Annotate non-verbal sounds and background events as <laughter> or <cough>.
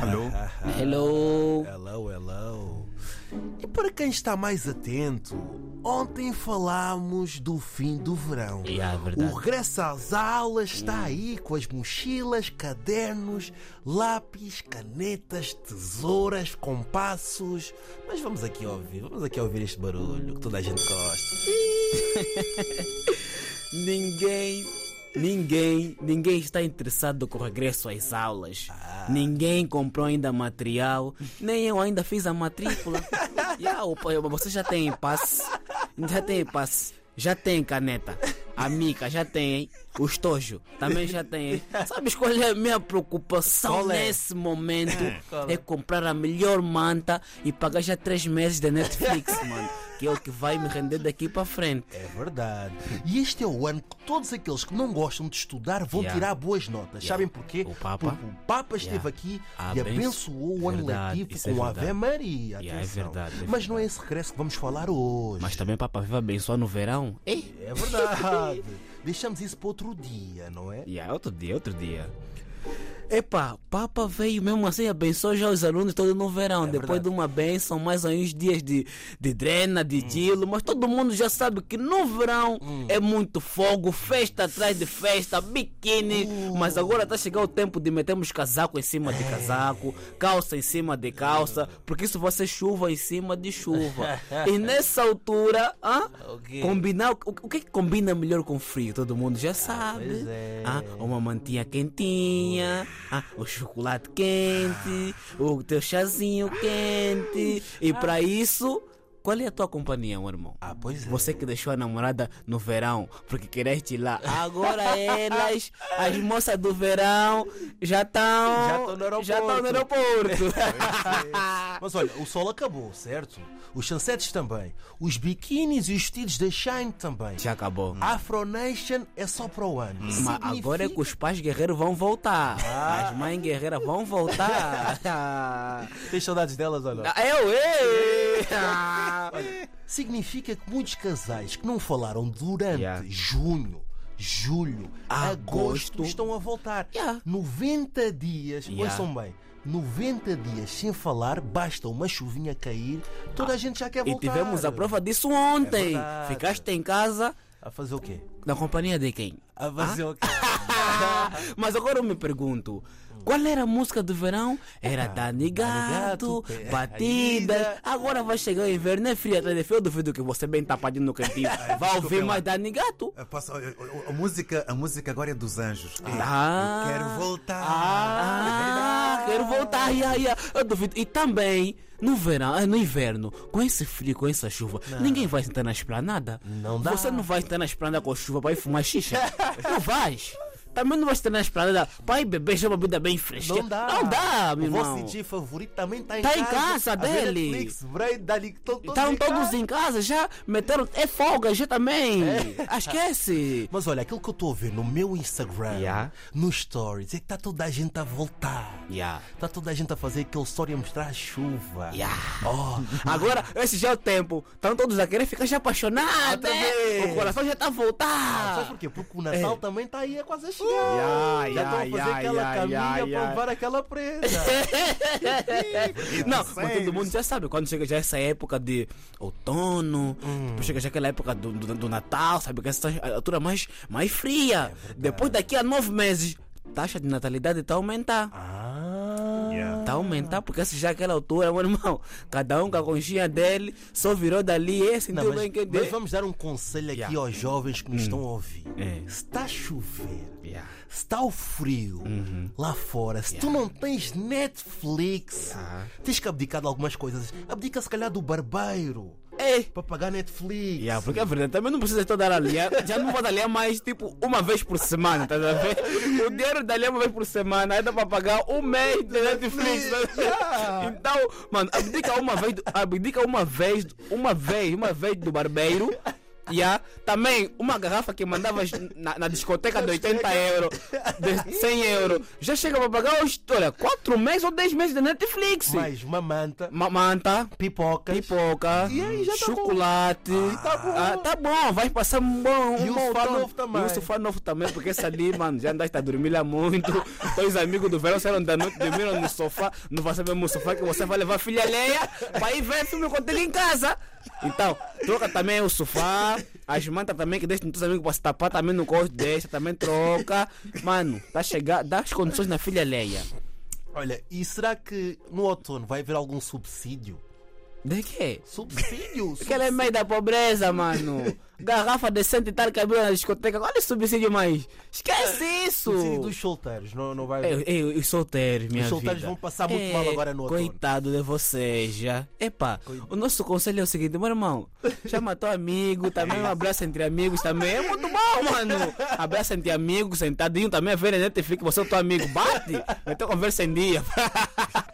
Hello. <laughs> Hello. Hello, hello. E para quem está mais atento, ontem falámos do fim do verão. Yeah, é verdade. O regresso às aulas está aí com as mochilas, cadernos, lápis, canetas, tesouras, compassos. Mas vamos aqui ouvir, vamos aqui ouvir este barulho que toda a gente gosta. <laughs> Ninguém, ninguém, ninguém está interessado com o regresso às aulas. Ninguém comprou ainda material, nem eu ainda fiz a matrícula. <laughs> yeah, você já tem passe, já tem passe, já tem caneta. A mica já tem, hein? O estojo também já tem, hein? Sabes qual é a minha preocupação é? nesse momento? Qual É comprar a melhor manta e pagar já três meses de Netflix, mano. Que é o que vai me render daqui para frente. É verdade. E este é o ano que todos aqueles que não gostam de estudar vão Yeah. tirar boas notas. Sabem porquê? O Papa. Porque o Papa esteve Yeah. aqui Ah, e bem- abençoou o ano letivo é com a verdade. Ave Maria. Yeah, é verdade, é Mas não é esse regresso que vamos falar hoje. Mas também Papa Viva abençoa no verão. Ei! É verdade. <laughs> Deixamos isso para outro dia, não é? Yeah, outro dia, outro dia. Epá, Papa veio mesmo assim, abençoou já os alunos todos no verão. Depois verdade. de uma benção, mais uns dias de, de drena, de gelo. Mas todo mundo já sabe que no verão é muito fogo, festa atrás de festa, biquíni. Mas agora está chegando o tempo de metermos casaco em cima de casaco, calça em cima de calça, porque isso vai ser chuva em cima de chuva. e nessa altura, hã? O quê? combinar. O, o que é que combina melhor com frio? Todo mundo já sabe. pois é. Ah, uma mantinha quentinha, ah, o chocolate quente, o teu chazinho quente. E para isso, qual é a tua companhia, meu irmão? Ah, pois é. Você que deixou a namorada no verão porque quereste ir lá. Agora <laughs> elas, as moças do verão, já estão. Já estão no aeroporto. Já estão no aeroporto. <laughs> Mas olha, o sol acabou, certo? Os chancetes também. Os biquínis e os vestidos da Shine também. já acabou. Afro Nation é só para o ano. Mas Significa- agora é que os pais guerreiros vão voltar. As mães guerreiras vão voltar. <laughs> Tens saudades delas ou não? Eu, ei! Ah. Significa que muitos casais que não falaram durante Yeah. junho, julho, agosto, Agosto. estão a voltar. Yeah. 90 dias, Yeah. ouçam bem, 90 dias sem falar, basta uma chuvinha cair, toda a gente já quer E voltar. tivemos a prova disso ontem. verdade. Ficaste em casa A fazer o quê? na companhia de quem? A fazer o quê? <laughs> Mas agora eu me pergunto. Qual era a música do verão? Era Dani Gato, Gato, Batida. Agora vai chegar o inverno, é frio atrás de frio. Eu duvido que você bem tapadinho no cantinho. <laughs> Vai ouvir desculpa mais Dani Gato. Eu posso- a, a- a música, a música agora é dos anjos. É, Ah. eu quero voltar. Ah, quero voltar. ia, ia. Eu duvido. E também, no verão, ah, no inverno, com esse frio, com essa chuva, ninguém vai sentar na esplanada. Não dá. Você não vai sentar na esplanada com chuva para ir fumar xixa. <laughs> não vais. Também não vai sentar na esplanada para ir beber já uma bebida bem fresca. Não dá. Não dá, meu O vosso irmão. DJ favorito também está em Tá casa. em casa ver dele. Netflix, todos Estão todos em casa, já meteram. É folga, já também. Ah, Esquece. <laughs> Mas olha, aquilo que eu estou a ver no meu Instagram, Yeah. nos stories, é que está toda a gente a voltar. Yeah. Está toda a gente a fazer aquele story a mostrar a chuva. Yeah. Oh, <laughs> Agora, esse já é o tempo. Estão todos a querer ficar já apaixonados. Outra né? vez. O coração já está a voltar. sabe porquê? Porque o Natal também está aí a quase chegar. Yeah, Já estão a fazer yeah, aquela yeah, caminha yeah, para yeah. levar aquela presa. <laughs> Não, mas todo mundo já sabe, quando chega já essa época de outono, depois chega já aquela época do, do, do Natal, sabe? Que essa é a altura mais, mais fria. depois daqui a nove meses, taxa de natalidade está a aumentar. ah, Yeah. Está a aumentar, porque essa já é aquela altura, meu irmão. Cada um com a conchinha dele, só virou dali e sentiu Não, bem mas, que mas vamos dar um conselho aqui Yeah. aos jovens que nos estão a ouvir. É. Se está a chover, Yeah. se está o frio lá fora, se tu não tens Netflix, Yeah. tens que abdicar de algumas coisas. Abdica se calhar do barbeiro Ei! para pagar Netflix. Yeah, porque é verdade, também não precisa toda hora aliar. Já não pode aliar mais, tipo, uma vez por semana, tá a ver? O dinheiro da aliar uma vez por semana, aí dá para pagar um mês de Netflix. tá? Yeah. Então, mano, abdica uma vez, abdica uma vez, uma vez, uma vez do barbeiro. Yeah. Também, uma garrafa que mandavas na, na discoteca de 80 euros, de 100 euros, já chega para pagar os, olha, 4 meses ou 10 meses de Netflix. Mais uma manta, Ma- Manta, pipocas. pipoca, E aí, já tá bom. chocolate. tá bom. Ah, tá bom, vai passar um bom. E um o sofá novo também. E o sofá novo também, porque esse ali, mano, já andaste a dormir lá muito. <laughs> Teus amigos do verão saíram da noite, dormiram no sofá. Não vai saber no sofá que você vai levar a filha alheia para ir ver filme contigo em casa. Então, troca também o sofá, as mantas também que deixam nos teus amigos para se tapar, também no gosto deixa, também troca. Mano, tá chegando, dá as condições na filha alheia. Olha, e será que no outono vai haver algum subsídio? De quê? Subsídio? Porque ela é meio da pobreza, mano. Garrafa decente e tal, cabelo na discoteca. Olha o subsídio mais. Esquece isso. subsídio dos solteiros, não, não vai Eu, eu, os solteiros, minha Os solteiros vida. vão passar muito mal agora no outono. Coitado de vocês, já. Epá, o nosso conselho é o seguinte, meu irmão. Chama teu amigo, também um abraço entre amigos também. É muito bom, mano. Abraço entre amigos, sentadinho também, a ver a Netflix, você é o teu amigo. Bate, então conversa em dia. <laughs>